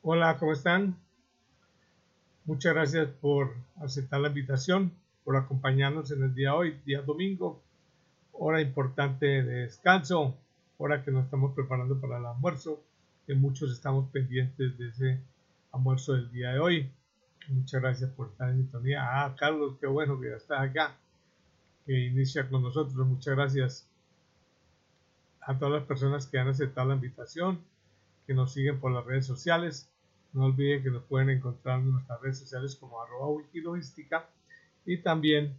Hola, ¿cómo están? Muchas gracias por aceptar la invitación, por acompañarnos en el día de hoy, día domingo, hora importante de descanso, hora que nos estamos preparando para el almuerzo, que muchos estamos pendientes de ese almuerzo del día de hoy. Muchas gracias por estar en sintonía. Ah, Carlos, qué bueno que ya estás acá, que inicia con nosotros. Muchas gracias a todas las personas que han aceptado la invitación, que nos siguen por las redes sociales. No olviden que nos pueden encontrar en nuestras redes sociales como arroba wikilogística y también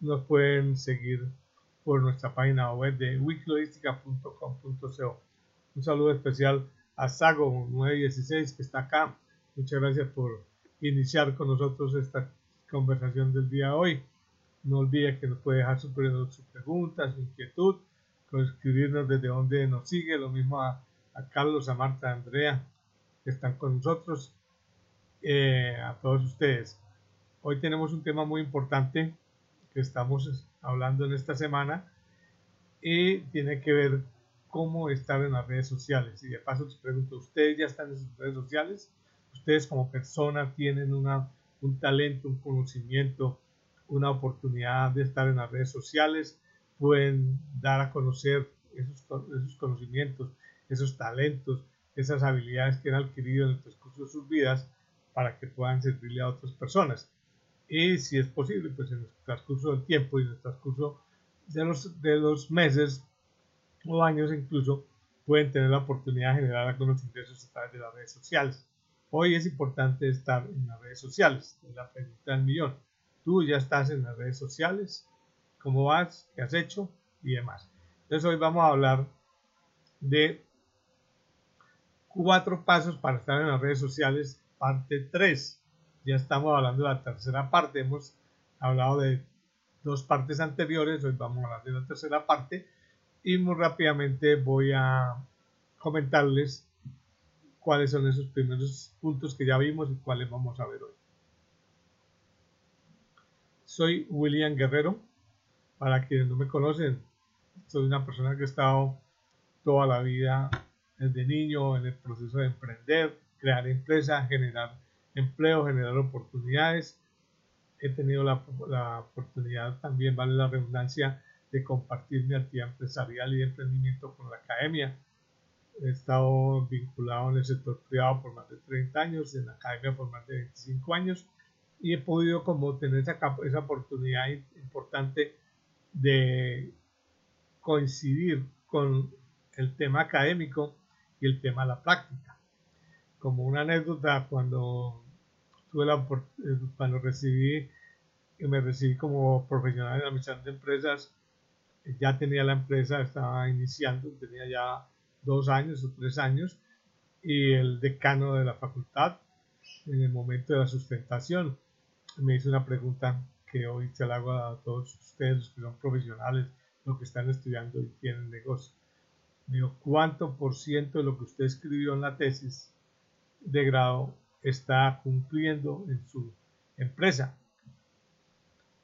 nos pueden seguir por nuestra página web de wikilogística.com.co. Un saludo especial a Sago 916 que está acá. Muchas gracias por iniciar con nosotros esta conversación del día de hoy. No olvide que nos puede dejar su, su pregunta, su inquietud, con escribirnos desde donde nos sigue, lo mismo a, Carlos, a Marta, a Andrea, que están con nosotros, eh, a todos ustedes. Hoy tenemos un tema muy importante que estamos hablando en esta semana y tiene que ver cómo estar en las redes sociales. Y de paso les pregunto, ¿ustedes ya están en sus redes sociales? ¿Ustedes como persona tienen una, un talento, un conocimiento, una oportunidad de estar en las redes sociales? ¿Pueden dar a conocer esos, esos conocimientos, esos talentos, esas habilidades que han adquirido en el transcurso de sus vidas para que puedan servirle a otras personas? y si es posible, pues en el transcurso del tiempo y en el transcurso de los, de los meses o años incluso, pueden tener la oportunidad de generar algunos ingresos a través de las redes sociales. Hoy es importante estar en las redes sociales, es la pregunta del millón. Tú ya estás en las redes sociales, cómo vas, qué has hecho y demás. Entonces hoy vamos a hablar de cuatro pasos para estar en las redes sociales, parte 3 ya estamos hablando de la tercera parte. Hemos hablado de dos partes anteriores, hoy vamos a hablar de la tercera parte y muy rápidamente voy a comentarles cuáles son esos primeros puntos que ya vimos y cuáles vamos a ver hoy. Soy William Guerrero, para quienes no me conocen, soy una persona que ha estado toda la vida desde niño en el proceso de emprender, crear empresa, generar empleo, generar oportunidades. He tenido la, oportunidad también, vale la redundancia, de compartir mi actividad empresarial y de emprendimiento con la academia. He estado vinculado en el sector privado por más de 30 años, en la academia por más de 25 años y he podido como tener esa, esa oportunidad importante de coincidir con el tema académico y el tema de la práctica. Como una anécdota, cuando tuve la eh, cuando recibí, me recibí como profesional en la administración de empresas, ya tenía la empresa, estaba iniciando, tenía ya dos años o tres años, y el decano de la facultad, en el momento de la sustentación, me hizo una pregunta que hoy se la hago a todos ustedes, los que son profesionales, los que están estudiando y tienen negocio. Me dijo, ¿cuánto por ciento de lo que usted escribió en la tesis de grado está cumpliendo en su empresa.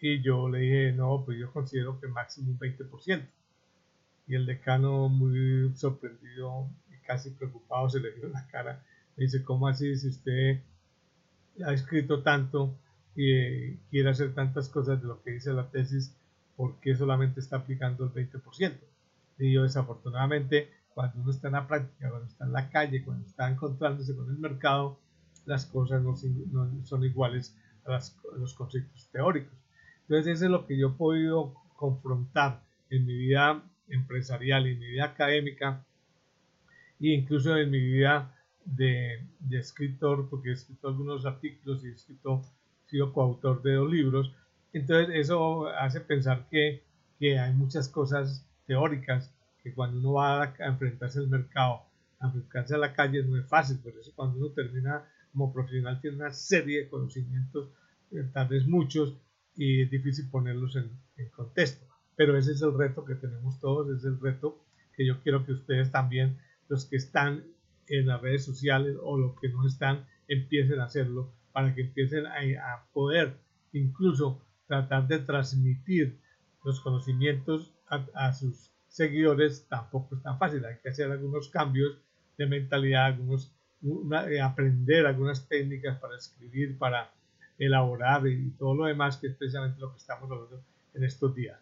Y yo le dije, no, pues yo considero que máximo un 20%. Y el decano, muy sorprendido y casi preocupado, se le dio la cara. Me dice, ¿cómo así? Si usted ha escrito tanto y quiere hacer tantas cosas de lo que dice la tesis, ¿por qué solamente está aplicando el 20%? Y yo, desafortunadamente, cuando uno está en la práctica, cuando está en la calle, cuando está encontrándose con el mercado, las cosas no, son iguales a, los conceptos teóricos. Entonces, eso es lo que yo he podido confrontar en mi vida empresarial, en mi vida académica e incluso en mi vida de, escritor, porque he escrito algunos artículos y he escrito, sido coautor de dos libros. Entonces, eso hace pensar que, que hay muchas cosas teóricas que cuando uno va a, enfrentarse al mercado, a enfrentarse a la calle, no es fácil. Por eso, cuando uno termina como profesional tiene una serie de conocimientos, eh, tal vez muchos, y es difícil ponerlos en, contexto. Pero ese es el reto que tenemos todos, es el reto que yo quiero que ustedes también, los que están en las redes sociales o los que no están, empiecen a hacerlo para que empiecen a, poder incluso tratar de transmitir los conocimientos a, a, sus seguidores tampoco es tan fácil. Hay que hacer algunos cambios de mentalidad, algunos, eh, aprender algunas técnicas para escribir, para elaborar y todo lo demás, que es precisamente lo que estamos hablando en estos días.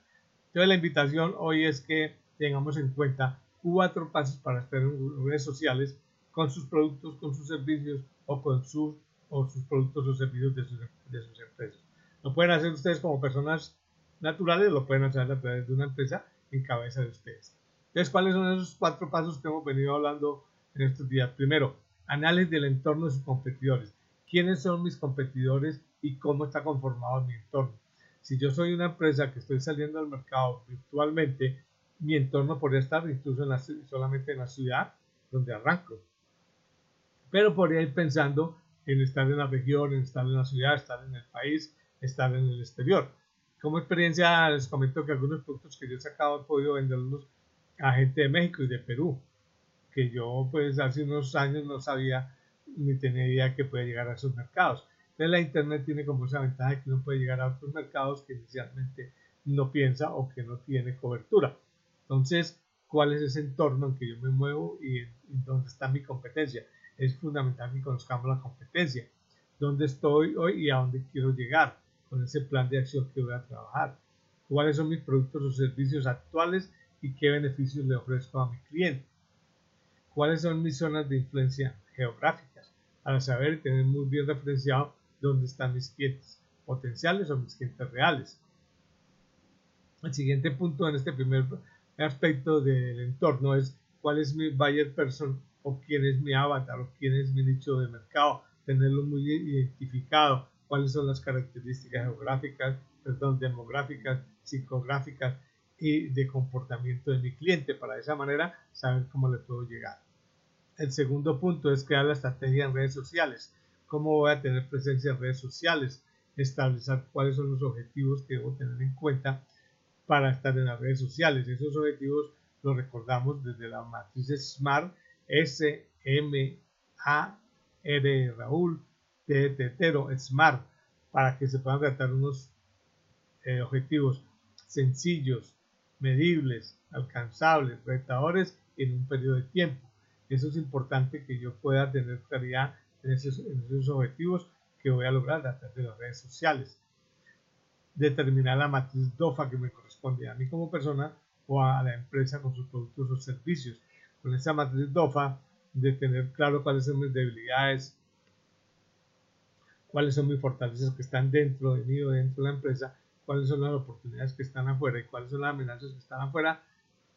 Entonces la invitación hoy es que tengamos en cuenta cuatro pasos para estar en redes sociales con sus productos, con sus servicios o con sus, o sus productos o servicios de sus, de sus empresas. Lo pueden hacer ustedes como personas naturales, lo pueden hacer a través de una empresa en cabeza de ustedes. Entonces, ¿cuáles son esos cuatro pasos que hemos venido hablando en estos días? Primero, análisis del entorno de sus competidores. ¿Quiénes son mis competidores y cómo está conformado mi entorno? Si yo soy una empresa que estoy saliendo al mercado virtualmente, mi entorno podría estar incluso solamente en la ciudad donde arranco. Pero podría ir pensando en estar en la región, en estar en la ciudad, estar en el país, estar en el exterior. Como experiencia les comento que algunos productos que yo he sacado he podido venderlos a gente de México y de Perú, que yo pues hace unos años no sabía ni tenía idea que puede llegar a esos mercados. Entonces la internet tiene como esa ventaja que uno puede llegar a otros mercados que inicialmente no piensa o que no tiene cobertura. Entonces, ¿cuál es ese entorno en que yo me muevo y dónde está mi competencia? Es fundamental que conozcamos la competencia, dónde estoy hoy y a dónde quiero llegar con ese plan de acción que voy a trabajar. ¿Cuáles son mis productos o servicios actuales y qué beneficios le ofrezco a mi cliente. ¿Cuáles son mis zonas de influencia geográficas? Para saber y tener muy bien referenciado dónde están mis clientes potenciales o mis clientes reales. El siguiente punto en este primer aspecto del entorno es cuál es mi buyer person o quién es mi avatar o quién es mi nicho de mercado, tenerlo muy identificado, cuáles son las características geográficas, perdón, demográficas, psicográficas y de comportamiento de mi cliente para de esa manera saber cómo le puedo llegar. El segundo punto es crear la estrategia en redes sociales. ¿Cómo voy a tener presencia en redes sociales? Establecer cuáles son los objetivos que debo tener en cuenta para estar en las redes sociales. Esos objetivos los recordamos desde la matriz SMART, S, M, A, R, Raúl, T, Tetero, SMART, para que se puedan tratar unos eh, objetivos sencillos, medibles, alcanzables, retadores en un periodo de tiempo. Eso es importante que yo pueda tener claridad en esos, objetivos que voy a lograr a través de las redes sociales. Determinar la matriz DOFA que me corresponde a mí como persona o a la empresa con sus productos o servicios. Con esa matriz DOFA, de tener claro cuáles son mis debilidades, cuáles son mis fortalezas que están dentro de mí o dentro de la empresa cuáles son las oportunidades que están afuera y cuáles son las amenazas que están afuera,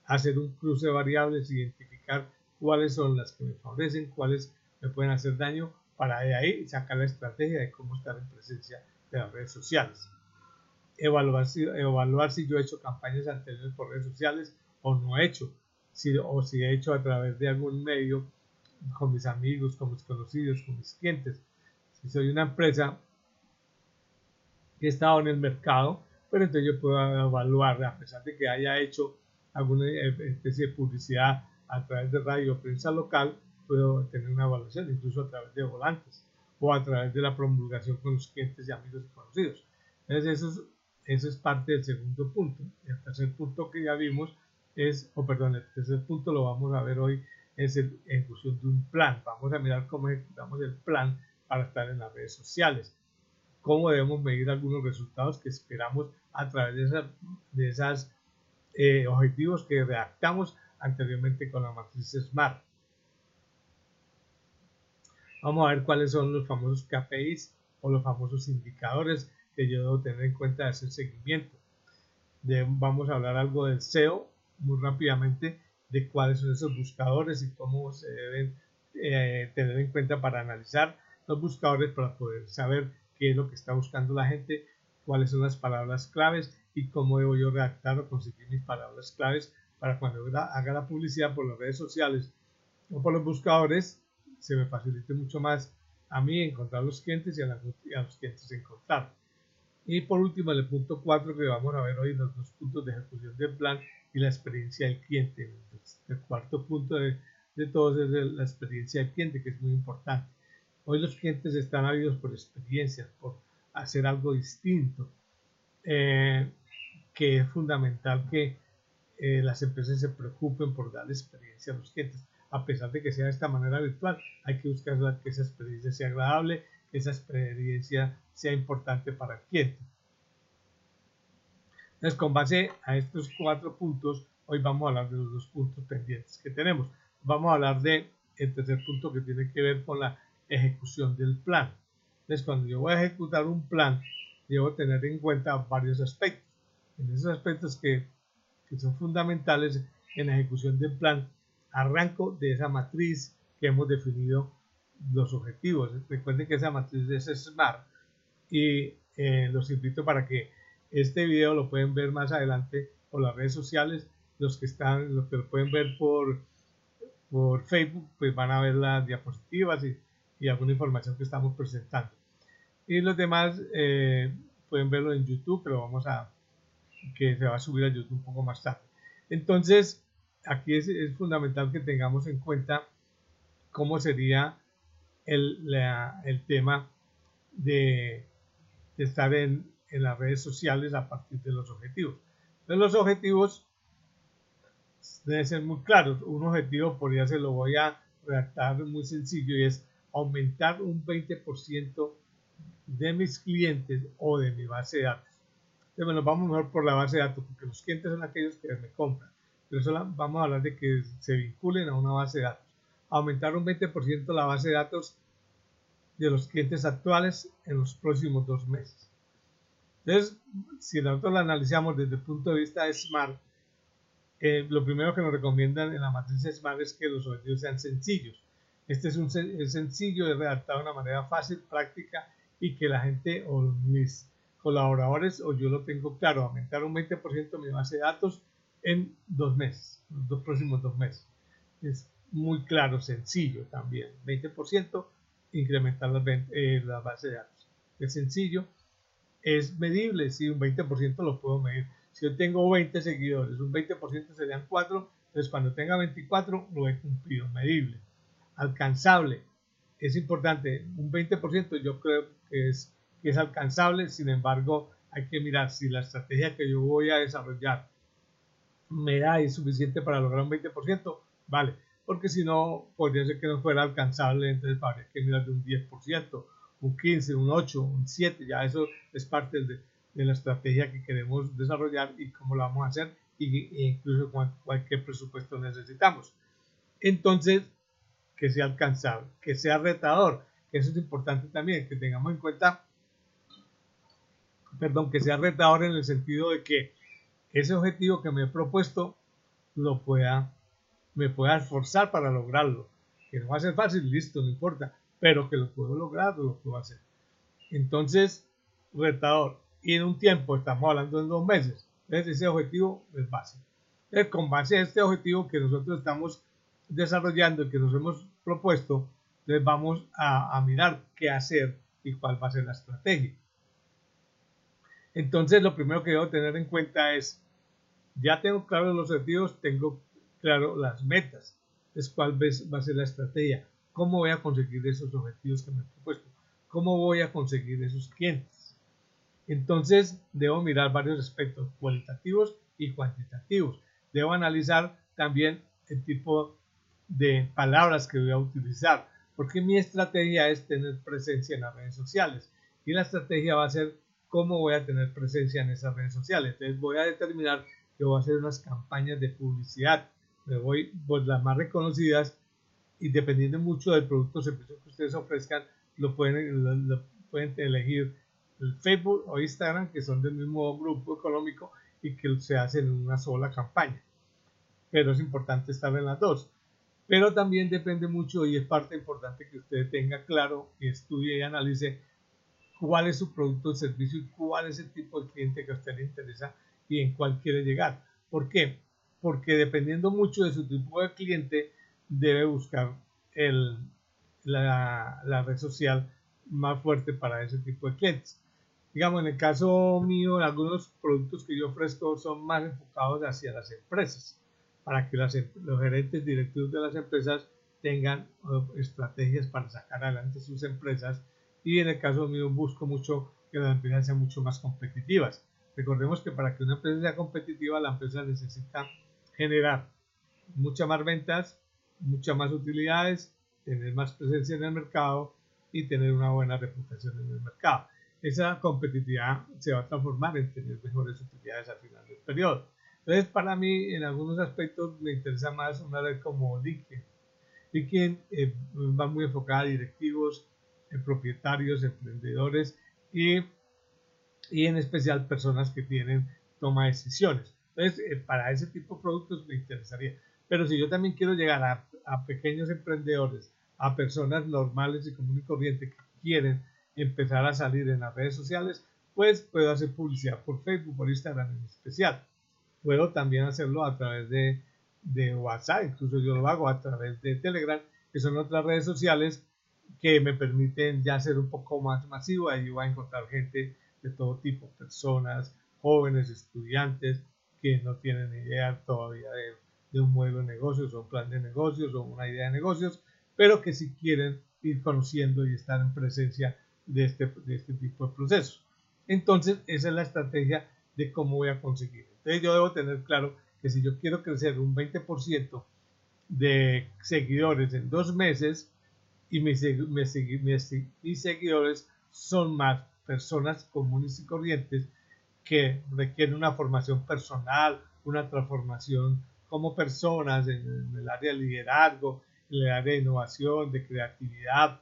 hacer un cruce de variables, identificar cuáles son las que me favorecen, cuáles me pueden hacer daño, para de ahí sacar la estrategia de cómo estar en presencia de las redes sociales. Evaluar si, evaluar si yo he hecho campañas anteriores por redes sociales o no he hecho, si, o si he hecho a través de algún medio con mis amigos, con mis conocidos, con mis clientes. Si soy una empresa que he estado en el mercado, pero entonces yo puedo evaluar, a pesar de que haya hecho alguna especie de publicidad a través de radio o prensa local, puedo tener una evaluación, incluso a través de volantes o a través de la promulgación con los clientes y amigos y conocidos. Entonces, es, eso es parte del segundo punto. El tercer punto que ya vimos es, o perdón, el tercer punto lo vamos a ver hoy, es la ejecución de un plan. Vamos a mirar cómo ejecutamos el plan para estar en las redes sociales cómo debemos medir algunos resultados que esperamos a través de, de esos eh, objetivos que redactamos anteriormente con la matriz SMART. Vamos a ver cuáles son los famosos KPIs o los famosos indicadores que yo debo tener en cuenta de ese seguimiento. vamos a hablar algo del SEO muy rápidamente, de cuáles son esos buscadores y cómo se deben eh, tener en cuenta para analizar los buscadores para poder saber qué es lo que está buscando la gente, cuáles son las palabras claves y cómo debo yo redactar o conseguir mis palabras claves para cuando haga la publicidad por las redes sociales o por los buscadores, se me facilite mucho más a mí encontrar los clientes y a, los clientes encontrar. Y por último, el punto 4 que vamos a ver hoy, los dos puntos de ejecución del plan y la experiencia del cliente. El cuarto punto de, de todos es la experiencia del cliente, que es muy importante. Hoy los clientes están ávidos por experiencias, por hacer algo distinto, eh, que es fundamental que eh, las empresas se preocupen por dar experiencia a los clientes. a pesar de que sea de esta manera virtual, hay que buscar que esa experiencia sea agradable, que esa experiencia sea importante para el cliente. Entonces, con base a estos cuatro puntos, hoy vamos a hablar de los dos puntos pendientes que tenemos. Vamos a hablar de tercer punto que tiene que ver con la ejecución del plan. Entonces, cuando yo voy a ejecutar un plan, debo tener en cuenta varios aspectos. En esos aspectos que, que son fundamentales en la ejecución del plan, arranco de esa matriz que hemos definido los objetivos. Recuerden que esa matriz es SMART y eh, los invito para que este video lo pueden ver más adelante por las redes sociales. Los que están, los que lo pueden ver por, por Facebook, pues van a ver las diapositivas y, y alguna información que estamos presentando. Y los demás eh, pueden verlo en YouTube, pero vamos a que se va a subir a YouTube un poco más tarde. Entonces, aquí es, fundamental que tengamos en cuenta cómo sería el, el tema de, estar en, en, las redes sociales a partir de los objetivos. Entonces los objetivos deben ser muy claros. Un objetivo podría ser, lo voy a redactar muy sencillo y es aumentar un 20% de mis clientes o de mi base de datos. Entonces, bueno, vamos mejor por la base de datos porque los clientes son aquellos que me compran pero eso vamos a hablar de que se vinculen a una base de datos. Aumentar un 20% la base de datos de los clientes actuales en los próximos dos meses. Entonces, si nosotros la analizamos desde el punto de vista de SMART, eh, lo primero que nos recomiendan en la matriz SMART es que los objetivos sean sencillos. Este es, un, es sencillo, de redactar de una manera fácil, práctica y que la gente o mis colaboradores o yo lo tengo claro, aumentar un 20% mi base de datos en dos meses, los dos próximos dos meses. Es muy claro, sencillo también. 20% incrementar la, eh, la base de datos. Es sencillo, es medible, si un 20% lo puedo medir. Si yo tengo 20 seguidores, un 20% serían 4, entonces cuando tenga 24 lo he cumplido, medible. Alcanzable, es importante, un 20% yo creo que es, que es alcanzable, sin embargo hay que mirar si la estrategia que yo voy a desarrollar me da es suficiente para lograr un 20%, vale, porque si no, podría ser que no fuera alcanzable, entonces habría que mirar de un 10%, un 15, un 8, un 7, ya eso es parte de, la estrategia que queremos desarrollar y cómo lo vamos a hacer, e incluso cualquier presupuesto necesitamos. Entonces, que sea alcanzable, que sea retador, eso es importante también, que tengamos en cuenta, perdón, que sea retador en el sentido de que ese objetivo que me he propuesto lo pueda, me pueda esforzar para lograrlo. Que no va a ser fácil, listo, no importa, pero que lo puedo lograr, lo puedo hacer. Entonces, retador. Y en un tiempo, estamos hablando en dos meses. Entonces, ese objetivo es básico. Entonces, con base a este objetivo que nosotros estamos desarrollando y que nos hemos propuesto, entonces vamos a, mirar qué hacer y cuál va a ser la estrategia. Entonces, lo primero que debo tener en cuenta es ya tengo claro los objetivos, tengo claro las metas. Es cuál va a ser la estrategia. ¿Cómo voy a conseguir esos objetivos que me he propuesto? ¿Cómo voy a conseguir esos clientes? Entonces, debo mirar varios aspectos cualitativos y cuantitativos. Debo analizar también el tipo de palabras que voy a utilizar, porque mi estrategia es tener presencia en las redes sociales y la estrategia va a ser cómo voy a tener presencia en esas redes sociales. Entonces, voy a determinar que voy a hacer unas campañas de publicidad. Me voy por las más reconocidas y dependiendo mucho del producto o servicio que ustedes ofrezcan, lo pueden, lo, pueden elegir el Facebook o Instagram, que son del mismo grupo económico y que se hacen en una sola campaña. Pero es importante estar en las dos. Pero también depende mucho y es parte importante que usted tenga claro y estudie y analice cuál es su producto o servicio y cuál es el tipo de cliente que a usted le interesa y en cuál quiere llegar. ¿Por qué? Porque dependiendo mucho de su tipo de cliente, debe buscar el, la, la, red social más fuerte para ese tipo de clientes. Digamos, en el caso mío, algunos productos que yo ofrezco son más enfocados hacia las empresas, para que las, em, los gerentes directivos de las empresas tengan uh, estrategias para sacar adelante sus empresas y en el caso mío busco mucho que las empresas sean mucho más competitivas. Recordemos que para que una empresa sea competitiva, la empresa necesita generar muchas más ventas, muchas más utilidades, tener más presencia en el mercado y tener una buena reputación en el mercado. Esa competitividad se va a transformar en tener mejores utilidades al final del periodo. Entonces, para mí, en algunos aspectos me interesa más una red como LinkedIn. LinkedIn eh, va muy enfocada a directivos, eh, propietarios, emprendedores y, y, en especial personas que tienen toma de decisiones. Entonces, eh, para ese tipo de productos me interesaría. Pero si yo también quiero llegar a, a pequeños emprendedores, a personas normales y común y corriente que quieren empezar a salir en las redes sociales, pues puedo hacer publicidad por Facebook, por Instagram en especial. Puedo también hacerlo a través de, de WhatsApp, incluso yo lo hago a través de Telegram, que son otras redes sociales que me permiten ya ser un poco más masivo. Ahí voy a encontrar gente de todo tipo, personas, jóvenes, estudiantes que no tienen idea todavía de, de un modelo de negocios o un plan de negocios o una idea de negocios, pero que si quieren ir conociendo y estar en presencia de este, de este tipo de procesos. Entonces, esa es la estrategia de cómo voy a conseguir. Entonces, yo debo tener claro que si yo quiero crecer un 20% de seguidores en dos meses y mis seguidores son más personas comunes y corrientes que requieren una formación personal, una transformación como personas en el área de liderazgo, en el área de innovación, de creatividad,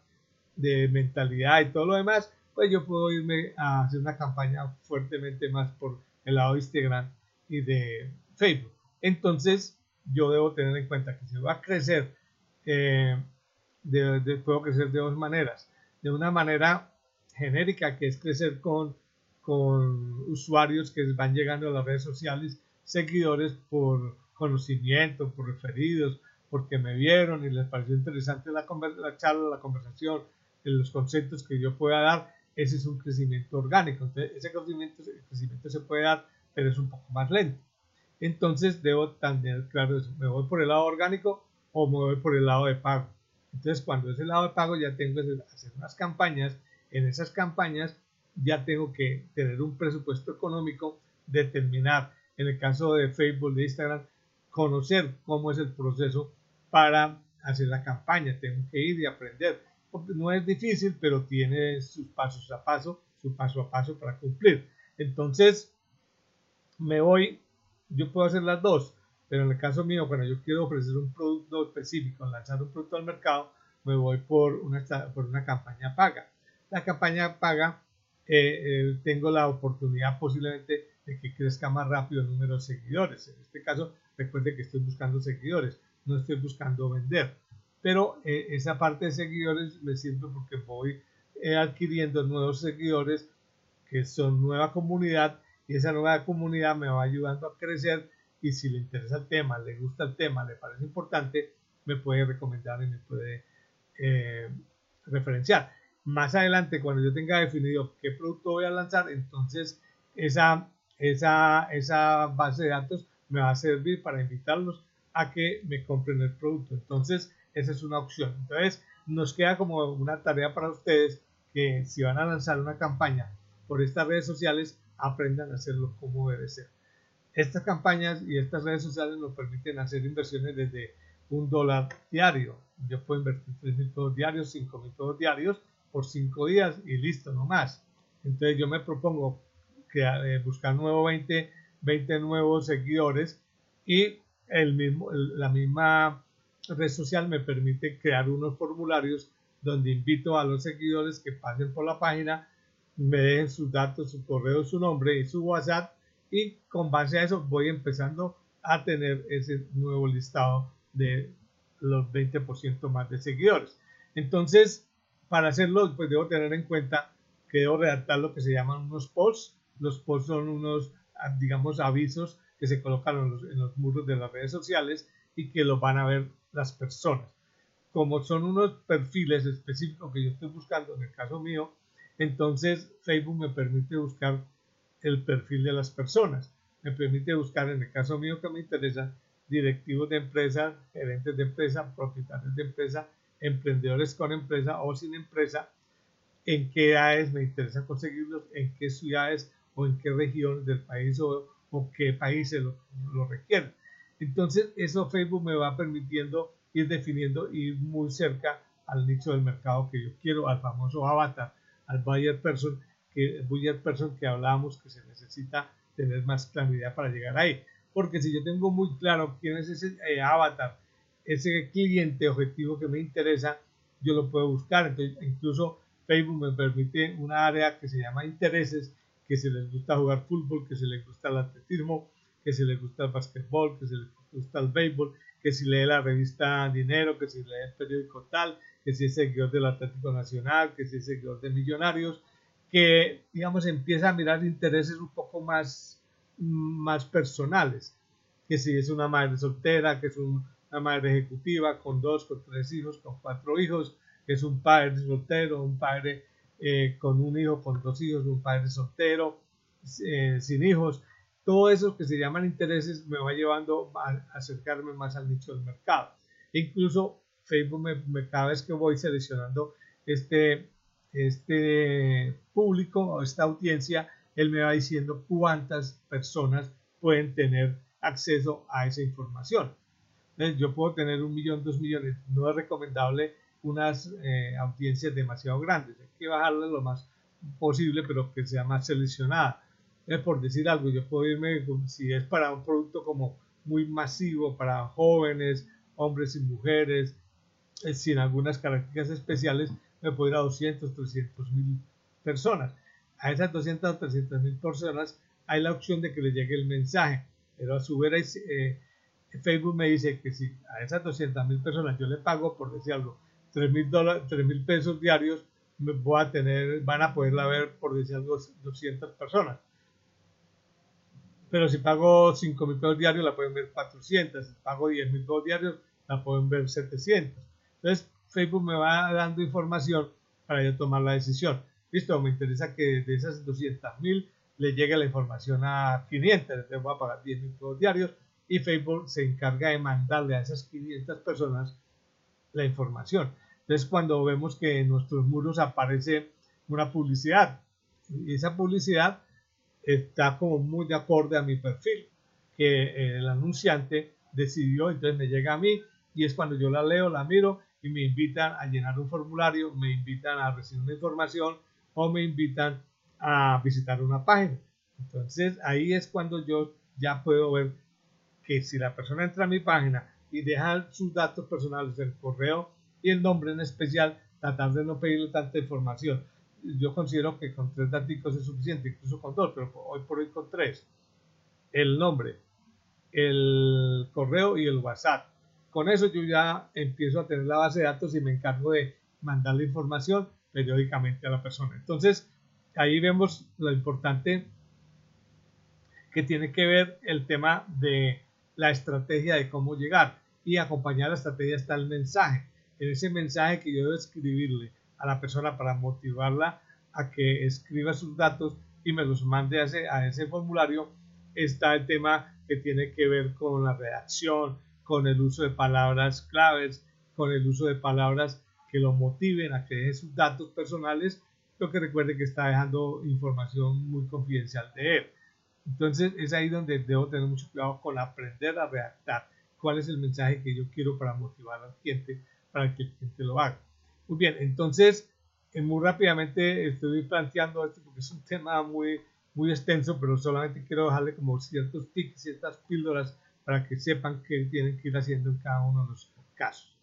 de mentalidad y todo lo demás, pues yo puedo irme a hacer una campaña fuertemente más por el lado de Instagram y de Facebook. Entonces, yo debo tener en cuenta que si va a crecer, eh, puedo crecer de dos maneras. De una manera genérica, que es crecer con, con usuarios que van llegando a las redes sociales, seguidores por conocimiento, por referidos, porque me vieron y les pareció interesante la, la charla, la conversación, los conceptos que yo pueda dar, ese es un crecimiento orgánico. Entonces, ese crecimiento, crecimiento se puede dar, pero es un poco más lento. Entonces, debo tener claro eso. ¿Me voy por el lado orgánico o me voy por el lado de pago? Entonces, cuando es el lado de pago, ya tengo que hacer unas campañas. En esas campañas ya tengo que tener un presupuesto económico, determinar, en el caso de Facebook, de Instagram, conocer cómo es el proceso para hacer la campaña. Tengo que ir y aprender. No es difícil, pero tiene sus pasos a paso, su paso a paso para cumplir. Entonces, me voy, yo puedo hacer las dos, pero en el caso mío, cuando yo quiero ofrecer un producto específico, lanzar un producto al mercado, me voy por una, por una campaña paga. La campaña paga, eh, eh, tengo la oportunidad posiblemente de que crezca más rápido el número de seguidores. En este caso, recuerde que estoy buscando seguidores no estoy buscando vender. Pero eh, esa parte de seguidores me sirve porque voy eh, adquiriendo nuevos seguidores que son nueva comunidad y esa nueva comunidad me va ayudando a crecer y si le interesa el tema, le gusta el tema, le parece importante, me puede recomendar y me puede eh, referenciar. Más adelante, cuando yo tenga definido qué producto voy a lanzar, entonces esa, esa, esa base de datos me va a servir para invitarlos a que me compren el producto. Entonces, esa es una opción. Entonces, nos queda como una tarea para ustedes que si van a lanzar una campaña por estas redes sociales, aprendan a hacerlo como debe ser. Estas campañas y estas redes sociales nos permiten hacer inversiones desde un dólar diario. Yo puedo invertir 3 mil diarios, 5 mil diarios por 5 días y listo, no más. Entonces yo me propongo eh, buscar nuevo 20, 20 nuevos seguidores y el mismo, la misma red social me permite crear unos formularios donde invito a los seguidores que pasen por la página, me dejen sus datos, su correo, su nombre y su WhatsApp y con base a eso voy empezando a tener ese nuevo listado de los 20% más de seguidores. Entonces, para hacerlo, pues debo tener en cuenta que debo redactar lo que se llaman unos posts. Los posts son unos, digamos, avisos que se colocan en los, muros de las redes sociales y que los van a ver las personas. Como son unos perfiles específicos que yo estoy buscando, en el caso mío, entonces Facebook me permite buscar el perfil de las personas. Me permite buscar, en el caso mío que me interesa, directivos de empresa, gerentes de empresa, propietarios de empresa, emprendedores con empresa o sin empresa, en qué edades me interesa conseguirlos, en qué ciudades o en qué regiones del país o, o qué países lo, requieren. Entonces, eso Facebook me va permitiendo ir definiendo, ir muy cerca al nicho del mercado que yo quiero, al famoso avatar, al buyer person, que, buyer person que hablábamos que se necesita tener más claridad para llegar ahí. Porque si yo tengo muy claro quién es ese eh, avatar, ese cliente objetivo que me interesa, yo lo puedo buscar. Entonces, incluso Facebook me permite una área que se llama intereses, que se les gusta jugar fútbol, que se les gusta el atletismo, que se les gusta el basquetbol, que se les gusta el béisbol, que si lee la revista Dinero, que si lee el periódico tal, que si es seguidor del Atlético Nacional, que si es seguidor de Millonarios, que digamos empieza a mirar intereses un poco más, más personales, que si es una madre soltera, que es una madre ejecutiva con dos, con tres hijos, con cuatro hijos, que es un padre soltero, un padre eh, con un hijo, con dos hijos, un padre soltero, eh, sin hijos, todo eso que se llaman intereses me va llevando a acercarme más al nicho del mercado. incluso Facebook me, cada vez que voy seleccionando este, este público o esta audiencia, él me va diciendo cuántas personas pueden tener acceso a esa información. Entonces, yo puedo tener un millón, dos millones. No es recomendable unas eh, audiencias demasiado grandes. Hay que bajarlas lo más posible, pero que sea más seleccionada por decir algo, yo puedo irme, si es para un producto como muy masivo, para jóvenes, hombres y mujeres, eh, sin algunas características especiales, me puedo ir a 200, 300 mil personas. A esas 200 o 300 mil personas hay la opción de que le llegue el mensaje, pero a su vez eh, Facebook me dice que si a esas 200 mil personas yo le pago, por decir algo, 3 mil pesos diarios, voy a tener, van a poderla ver, por decir algo, 200 personas pero si pago 5 mil pesos diarios la pueden ver 400, si pago 10 mil pesos diarios la pueden ver 700. Entonces Facebook me va dando información para yo tomar la decisión. Listo, me interesa que de esas 200 mil le llegue la información a 500, entonces voy a pagar 10 mil pesos diarios y Facebook se encarga de mandarle a esas 500 personas la información. Entonces cuando vemos que en nuestros muros aparece una publicidad y esa publicidad está como muy de acorde a mi perfil, que el anunciante decidió, entonces me llega a mí y es cuando yo la leo, la miro y me invitan a llenar un formulario, me invitan a recibir una información o me invitan a visitar una página. Entonces ahí es cuando yo ya puedo ver que si la persona entra a mi página y deja sus datos personales, el correo y el nombre en especial, tratar de no pedirle tanta información yo considero que con tres datos es suficiente, incluso con dos, pero hoy por hoy con tres. El nombre, el correo y el WhatsApp. Con eso yo ya empiezo a tener la base de datos y me encargo de mandar la información periódicamente a la persona. Entonces, ahí vemos lo importante que tiene que ver el tema de la estrategia de cómo llegar y acompañar la estrategia está el mensaje. En ese mensaje que yo debo escribirle a la persona para motivarla a que escriba sus datos y me los mande a ese, a ese formulario, está el tema que tiene que ver con la redacción, con el uso de palabras claves, con el uso de palabras que lo motiven a que deje sus datos personales, lo que recuerde que está dejando información muy confidencial de él. Entonces es ahí donde debo tener mucho cuidado con aprender a redactar cuál es el mensaje que yo quiero para motivar al cliente, para que el cliente lo haga. Muy bien, entonces, eh, muy rápidamente estoy planteando esto porque es un tema muy, muy extenso, pero solamente quiero dejarle como ciertos tips, ciertas píldoras para que sepan qué tienen que ir haciendo en cada uno de los casos.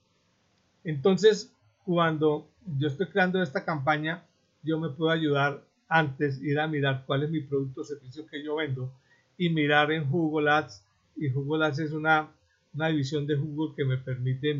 Entonces, cuando yo estoy creando esta campaña, yo me puedo ayudar antes, ir a mirar cuál es mi producto o servicio que yo vendo y mirar en Google Ads. Y Google Ads es una, una división de Google que me permite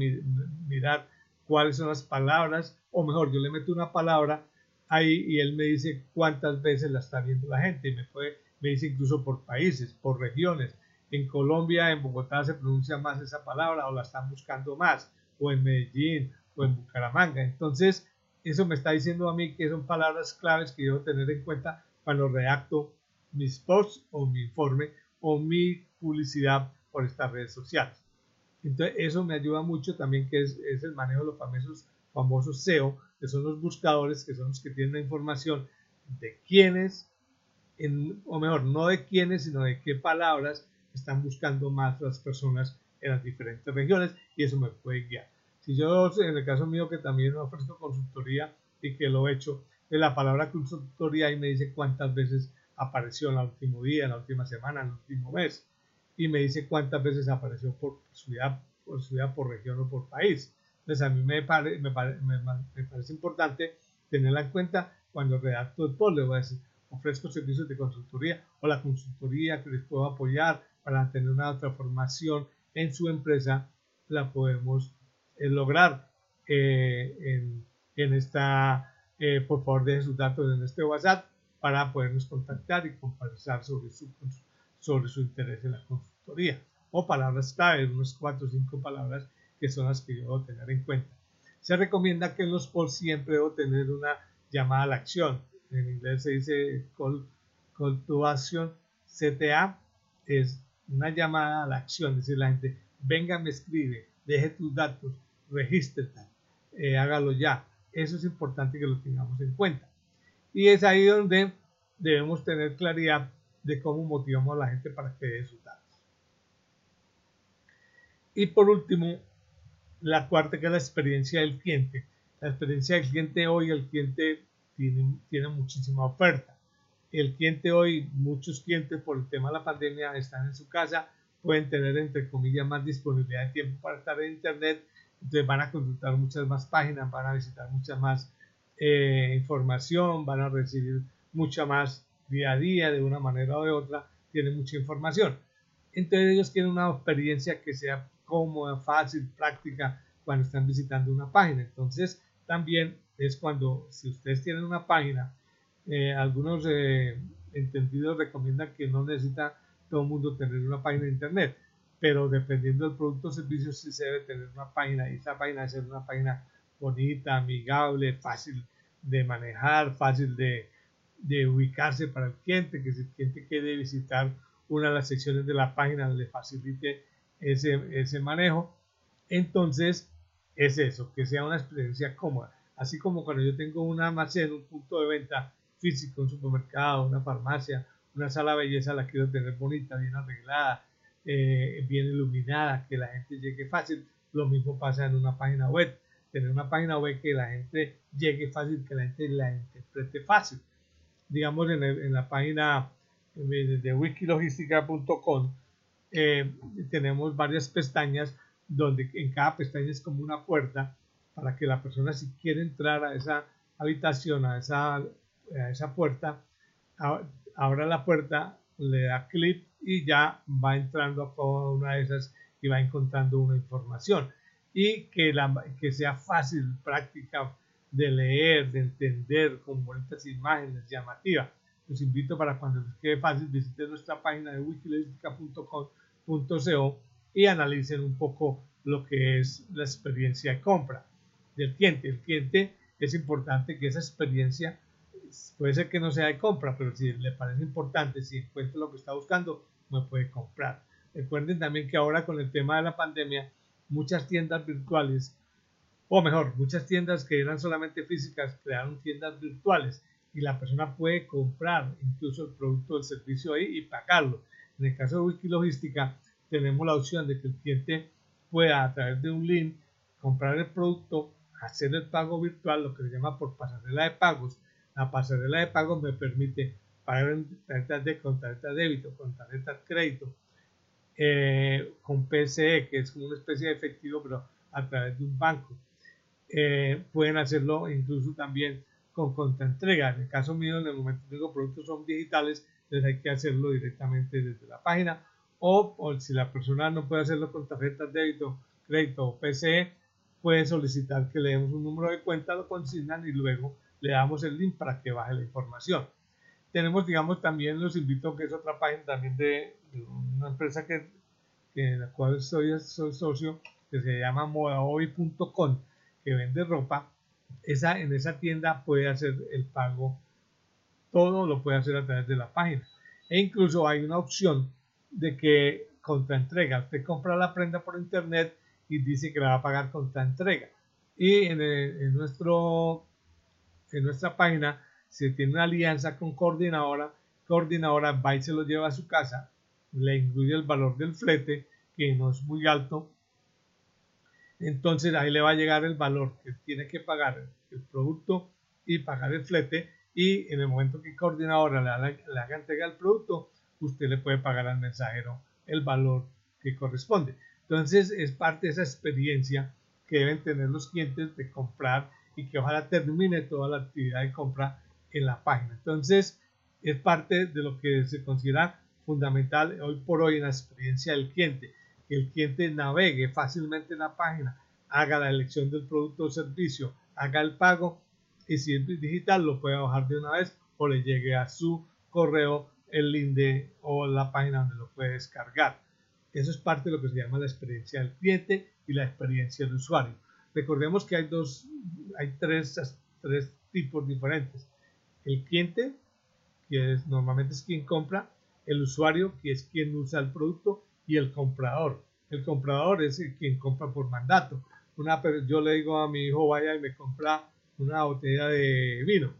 mirar cuáles son las palabras, o mejor, yo le meto una palabra ahí y él me dice cuántas veces la está viendo la gente y me, puede, me dice incluso por países, por regiones. En Colombia, en Bogotá se pronuncia más esa palabra o la están buscando más, o en Medellín o en Bucaramanga. Entonces, eso me está diciendo a mí que son palabras claves que debo tener en cuenta cuando redacto mis posts o mi informe o mi publicidad por estas redes sociales. Entonces, eso me ayuda mucho también, que es, el manejo de los famosos, famosos SEO, que son los buscadores, que son los que tienen la información de quiénes, o mejor, no de quiénes, sino de qué palabras están buscando más las personas en las diferentes regiones y eso me puede guiar. Si yo, en el caso mío, que también ofrezco consultoría y que lo he hecho, de la palabra consultoría y me dice cuántas veces apareció en el último día, en la última semana, en el último mes, y me dice cuántas veces apareció por ciudad, por ciudad, por región o por país. Entonces a mí me, me, parece importante tenerla en cuenta cuando redacto el post. Le voy a decir, ofrezco servicios de consultoría o la consultoría que les puedo apoyar para tener una otra formación en su empresa, la podemos eh, lograr eh, en, en, esta, eh, por favor dejen sus datos en este WhatsApp para podernos contactar y conversar sobre su, sobre su interés en la consultoría o palabras clave, unas cuatro o cinco palabras que son las que yo debo tener en cuenta. Se recomienda que en los posts siempre debo tener una llamada a la acción. En inglés se dice call, to action. CTA es una llamada a la acción, decir la gente, venga, me escribe, deje tus datos, regístrate, eh, hágalo ya. Eso es importante que lo tengamos en cuenta. Y es ahí donde debemos tener claridad de cómo motivamos a la gente para que dé sus datos. Y por último, la cuarta que es la experiencia del cliente. La experiencia del cliente hoy, el cliente tiene, muchísima oferta. El cliente hoy, muchos clientes por el tema de la pandemia están en su casa, pueden tener entre comillas más disponibilidad de tiempo para estar en internet, entonces van a consultar muchas más páginas, van a visitar mucha más eh, información, van a recibir mucha más día a día de una manera o de otra, tienen mucha información. Entonces ellos quieren una experiencia que sea cómoda, fácil, práctica cuando están visitando una página. Entonces, también es cuando, si ustedes tienen una página, eh, algunos eh, entendidos recomiendan que no necesita todo el mundo tener una página de internet, pero dependiendo del producto o servicio, sí se debe tener una página y esa página debe ser una página bonita, amigable, fácil de manejar, fácil de, de ubicarse para el cliente, que si el cliente quiere visitar una de las secciones de la página le facilite ese, ese manejo. Entonces, es eso, que sea una experiencia cómoda. Así como cuando yo tengo un almacén, un punto de venta físico, un supermercado, una farmacia, una sala de belleza, la quiero tener bonita, bien arreglada, eh, bien iluminada, que la gente llegue fácil. Lo mismo pasa en una página web. Tener una página web que la gente llegue fácil, que la gente la interprete fácil. Digamos, en, la página de wikilogistica.com eh, tenemos varias pestañas donde en cada pestaña es como una puerta para que la persona si quiere entrar a esa habitación, a esa, a esa puerta, abra la puerta, le da clic y ya va entrando a cada una de esas y va encontrando una información. Y que sea fácil, práctica de leer, de entender, con bonitas imágenes, llamativas los invito para cuando les quede fácil visiten nuestra página de wikilogistica.com.co y analicen un poco lo que es la experiencia de compra del cliente. El cliente es importante que esa experiencia puede ser que no sea de compra, pero si le parece importante, si encuentra lo que está buscando, me puede comprar. Recuerden también que ahora con el tema de la pandemia, muchas tiendas virtuales, o mejor, muchas tiendas que eran solamente físicas, crearon tiendas virtuales y la persona puede comprar incluso el producto o el servicio ahí y pagarlo. En el caso de Wikilogística tenemos la opción de que el cliente pueda a través de un link comprar el producto, hacer el pago virtual, lo que se llama por pasarela de pagos. La pasarela de pagos me permite pagar en tarjetas de con de débito, con tarjeta de crédito, eh, con PCE, que es como una especie de efectivo, pero a través de un banco. Eh, pueden hacerlo incluso también con contraentrega. En el caso mío, en el momento que los productos son digitales, entonces hay que hacerlo directamente desde la página o, si la persona no puede hacerlo con tarjetas de débito, crédito o PCE, puede solicitar que le demos un número de cuenta, lo consignan y luego le damos el link para que baje la información. Tenemos, digamos, también los invito, que es otra página también de, una empresa que, en la cual soy, soy socio, que se llama modahoy.com, que vende ropa esa, en esa tienda puede hacer el pago, todo lo puede hacer a través de la página. E incluso hay una opción de que contra entrega, usted compra la prenda por internet y dice que la va a pagar contra entrega. Y en, nuestro, en nuestra página se tiene una alianza con coordinadora, coordinadora va y se lo lleva a su casa, le incluye el valor del flete que no es muy alto, entonces ahí le va a llegar el valor que tiene que pagar el producto y pagar el flete y en el momento que el coordinador le, haga entrega el producto, usted le puede pagar al mensajero el valor que corresponde. Entonces es parte de esa experiencia que deben tener los clientes de comprar y que ojalá termine toda la actividad de compra en la página. Entonces es parte de lo que se considera fundamental hoy por hoy en la experiencia del cliente. Que el cliente navegue fácilmente en la página, haga la elección del producto o servicio, haga el pago y si es digital lo puede bajar de una vez o le llegue a su correo el link de, o la página donde lo puede descargar. Eso es parte de lo que se llama la experiencia del cliente y la experiencia del usuario. Recordemos que hay dos, hay tres, tres tipos diferentes. El cliente, que es, normalmente es quien compra, el usuario, que es quien usa el producto, y el comprador. El comprador es quien compra por mandato. Una, yo le digo a mi hijo, vaya y me compra una botella de vino.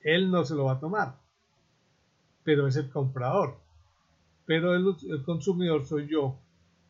Él no se lo va a tomar, pero es el comprador. Pero el, consumidor soy yo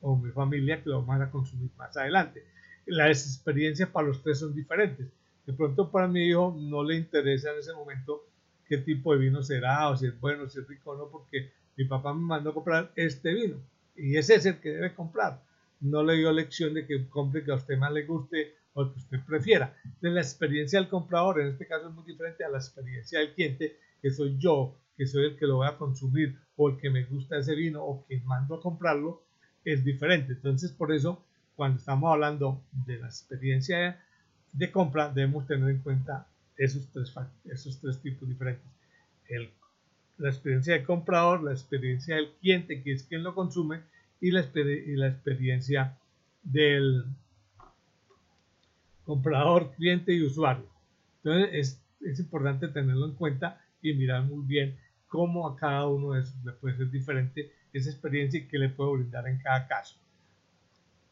o mi familia que lo van a consumir más adelante. Las experiencias para los tres son diferentes. De pronto para mi hijo no le interesa en ese momento qué tipo de vino será o si es bueno, si es rico o no, porque mi papá me mandó a comprar este vino y ese es el que debe comprar. No le dio lección de que compre que a usted más le guste o que usted prefiera. Entonces, la experiencia del comprador en este caso es muy diferente a la experiencia del cliente, que soy yo, que soy el que lo voy a consumir o el que me gusta ese vino o que mando a comprarlo, es diferente. Entonces, por eso, cuando estamos hablando de la experiencia de compra, debemos tener en cuenta esos tres, esos tres tipos diferentes. El, la experiencia del comprador, la experiencia del cliente, que es quien lo consume, y la, experiencia del, comprador, cliente y usuario. Entonces es, importante tenerlo en cuenta y mirar muy bien cómo a cada uno de esos le puede ser diferente esa experiencia y qué le puedo brindar en cada caso.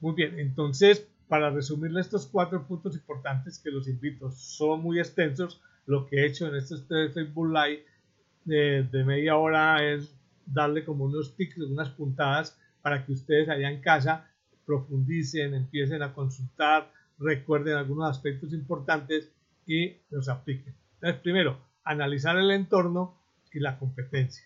Muy bien, entonces para resumirle estos cuatro puntos importantes que los invito, son muy extensos, lo que he hecho en estos tres Facebook Live de, media hora es darle como unos tics, unas puntadas para que ustedes allá en casa profundicen, empiecen a consultar, recuerden algunos aspectos importantes y los apliquen. Entonces, primero, analizar el entorno y la competencia.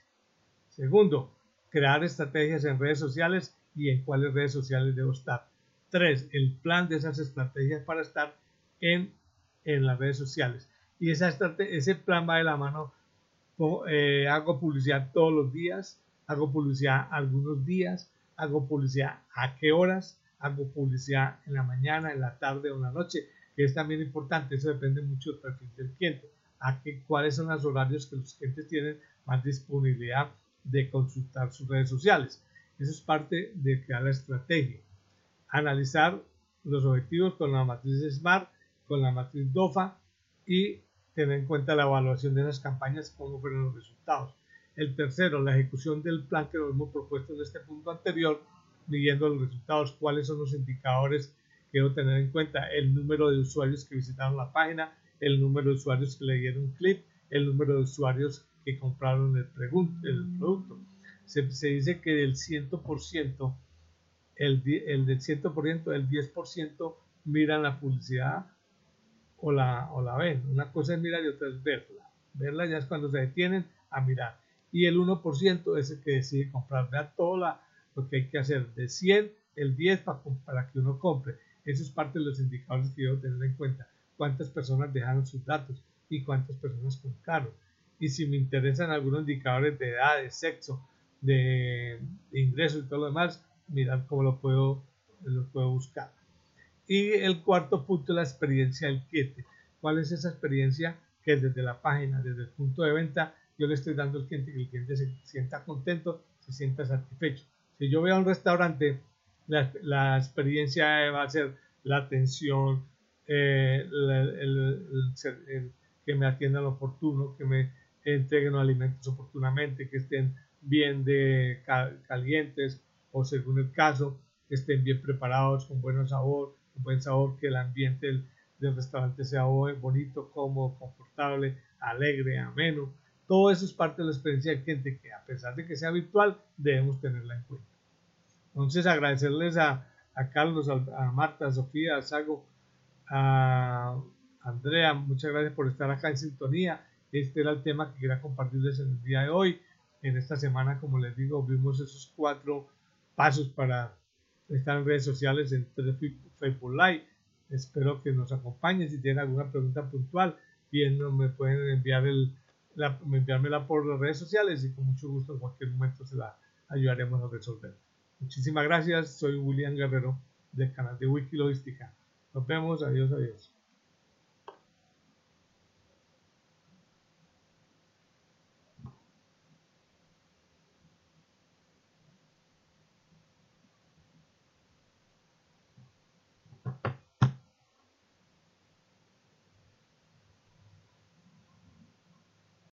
Segundo, crear estrategias en redes sociales y en cuáles redes sociales debo estar. Tres, el plan de esas estrategias para estar en, en las redes sociales. Y esa ese plan va de la mano, eh, hago publicidad todos los días, hago publicidad algunos días, hago publicidad a qué horas, hago publicidad en la mañana, en la tarde o en la noche, que es también importante, eso depende mucho del perfil del cliente, a qué, cuáles son los horarios que los clientes tienen más disponibilidad de consultar sus redes sociales. Eso es parte de crear la estrategia. Analizar los objetivos con la matriz SMART, con la matriz DOFA y tener en cuenta la evaluación de las campañas, cómo fueron los resultados. El tercero, la ejecución del plan que nos hemos propuesto en este punto anterior midiendo los resultados, cuáles son los indicadores que debo tener en cuenta, el número de usuarios que visitaron la página, el número de usuarios que leyeron clip, el número de usuarios que compraron el, el producto. Se, dice que del 100%, el, el del 100%, el 10% miran la publicidad o la, o la ven. Una cosa es mirar y otra es verla. Verla ya es cuando se detienen a mirar. Y el 1% es el que decide comprar. Vean toda la, lo que hay que hacer. De 100, el 10 para, para que uno compre. Eso es parte de los indicadores que debo tener en cuenta. Cuántas personas dejaron sus datos y cuántas personas compraron. Y si me interesan algunos indicadores de edad, de sexo, de, ingresos y todo lo demás, mirar cómo lo puedo, lo puedo buscar. Y el cuarto punto es la experiencia del cliente. ¿Cuál es esa experiencia que desde la página, desde el punto de venta, yo le estoy dando al cliente que el cliente se sienta contento, se sienta satisfecho? Si yo voy a un restaurante, la, experiencia va a ser la atención, eh, que me atiendan oportuno, que me entreguen los alimentos oportunamente, que estén bien de calientes o según el caso, que estén bien preparados, con buen sabor, con buen sabor, que el ambiente del, del restaurante sea bonito, cómodo, confortable, alegre, ameno. Todo eso es parte de la experiencia del cliente que a pesar de que sea virtual, debemos tenerla en cuenta. Entonces agradecerles a, a Carlos, a, Marta, a Sofía, a Sago, a Andrea, muchas gracias por estar acá en sintonía. Este era el tema que quería compartirles en el día de hoy. En esta semana, como les digo, vimos esos cuatro pasos para estar en redes sociales en Facebook Live. Espero que nos acompañen. Si tienen alguna pregunta puntual, bien, me pueden enviar la, enviármela por las redes sociales y con mucho gusto en cualquier momento se la ayudaremos a resolver. Muchísimas gracias. Soy William Guerrero del canal de Wiki Logística. Nos vemos. Adiós, adiós.